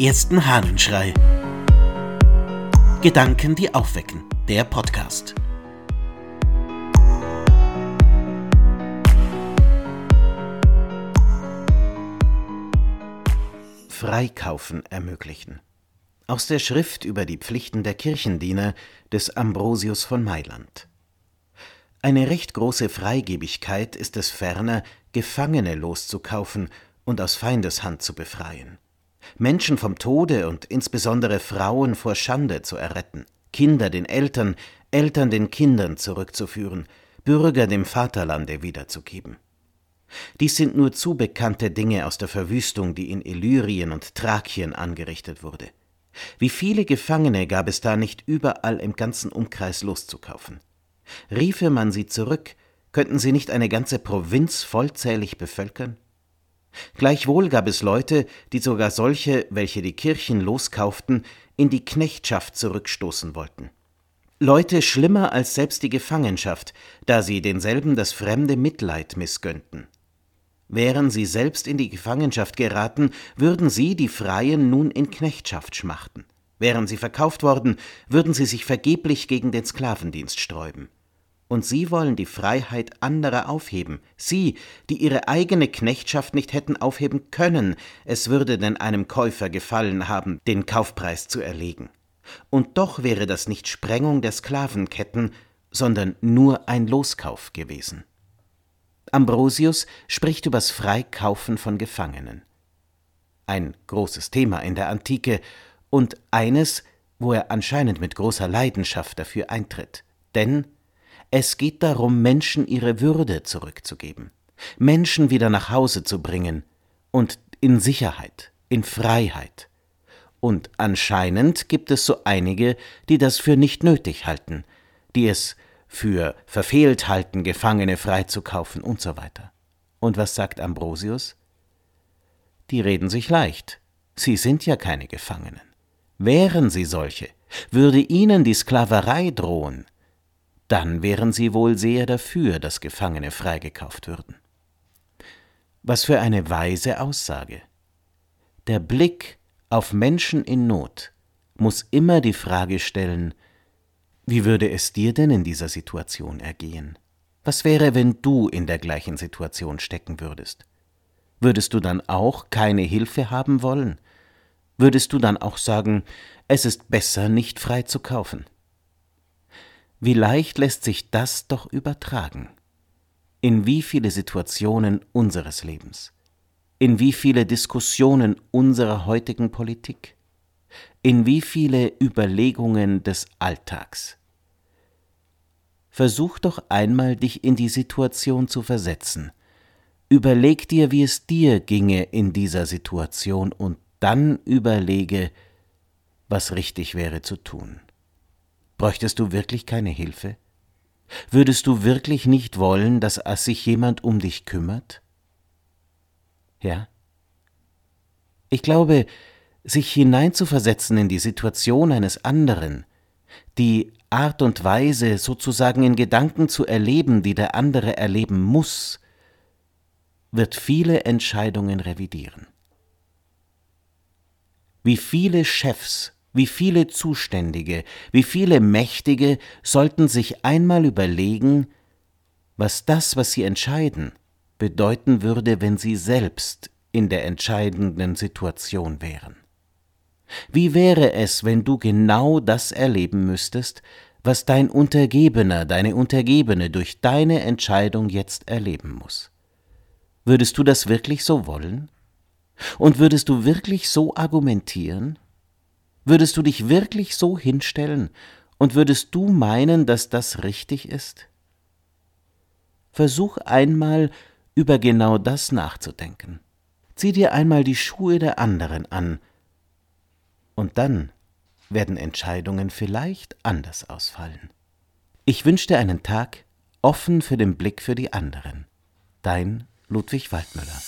ersten Hahnenschrei. Gedanken, die aufwecken. Der Podcast. Freikaufen ermöglichen. Aus der Schrift über die Pflichten der Kirchendiener des Ambrosius von Mailand. Eine recht große Freigebigkeit ist es ferner, Gefangene loszukaufen und aus Feindeshand zu befreien. Menschen vom Tode und insbesondere Frauen vor Schande zu erretten, Kinder den Eltern, Eltern den Kindern zurückzuführen, Bürger dem Vaterlande wiederzugeben. Dies sind nur zu bekannte Dinge aus der Verwüstung, die in Illyrien und Thrakien angerichtet wurde. Wie viele Gefangene gab es da nicht überall im ganzen Umkreis loszukaufen? Riefe man sie zurück, könnten sie nicht eine ganze Provinz vollzählig bevölkern? Gleichwohl gab es Leute, die sogar solche, welche die Kirchen loskauften, in die Knechtschaft zurückstoßen wollten. Leute schlimmer als selbst die Gefangenschaft, da sie denselben das fremde Mitleid missgönnten. Wären sie selbst in die Gefangenschaft geraten, würden sie, die Freien, nun in Knechtschaft schmachten. Wären sie verkauft worden, würden sie sich vergeblich gegen den Sklavendienst sträuben. Und Sie wollen die Freiheit anderer aufheben, Sie, die Ihre eigene Knechtschaft nicht hätten aufheben können, es würde denn einem Käufer gefallen haben, den Kaufpreis zu erlegen. Und doch wäre das nicht Sprengung der Sklavenketten, sondern nur ein Loskauf gewesen. Ambrosius spricht übers Freikaufen von Gefangenen. Ein großes Thema in der Antike und eines, wo er anscheinend mit großer Leidenschaft dafür eintritt. Denn es geht darum, Menschen ihre Würde zurückzugeben, Menschen wieder nach Hause zu bringen und in Sicherheit, in Freiheit. Und anscheinend gibt es so einige, die das für nicht nötig halten, die es für verfehlt halten, Gefangene freizukaufen und so weiter. Und was sagt Ambrosius? Die reden sich leicht. Sie sind ja keine Gefangenen. Wären sie solche, würde ihnen die Sklaverei drohen, dann wären sie wohl sehr dafür, dass Gefangene freigekauft würden. Was für eine weise Aussage. Der Blick auf Menschen in Not muss immer die Frage stellen, wie würde es dir denn in dieser Situation ergehen? Was wäre, wenn du in der gleichen Situation stecken würdest? Würdest du dann auch keine Hilfe haben wollen? Würdest du dann auch sagen, es ist besser, nicht frei zu kaufen? Wie leicht lässt sich das doch übertragen? In wie viele Situationen unseres Lebens? In wie viele Diskussionen unserer heutigen Politik? In wie viele Überlegungen des Alltags? Versuch doch einmal, dich in die Situation zu versetzen. Überleg dir, wie es dir ginge in dieser Situation und dann überlege, was richtig wäre zu tun. Bräuchtest du wirklich keine Hilfe? Würdest du wirklich nicht wollen, dass sich jemand um dich kümmert? Ja? Ich glaube, sich hineinzuversetzen in die Situation eines anderen, die Art und Weise sozusagen in Gedanken zu erleben, die der andere erleben muss, wird viele Entscheidungen revidieren. Wie viele Chefs wie viele Zuständige, wie viele Mächtige sollten sich einmal überlegen, was das, was sie entscheiden, bedeuten würde, wenn sie selbst in der entscheidenden Situation wären. Wie wäre es, wenn du genau das erleben müsstest, was dein Untergebener, deine Untergebene durch deine Entscheidung jetzt erleben muss? Würdest du das wirklich so wollen? Und würdest du wirklich so argumentieren? Würdest du dich wirklich so hinstellen und würdest du meinen, dass das richtig ist? Versuch einmal über genau das nachzudenken. Zieh dir einmal die Schuhe der anderen an, und dann werden Entscheidungen vielleicht anders ausfallen. Ich wünsche dir einen Tag offen für den Blick für die anderen. Dein Ludwig Waldmüller.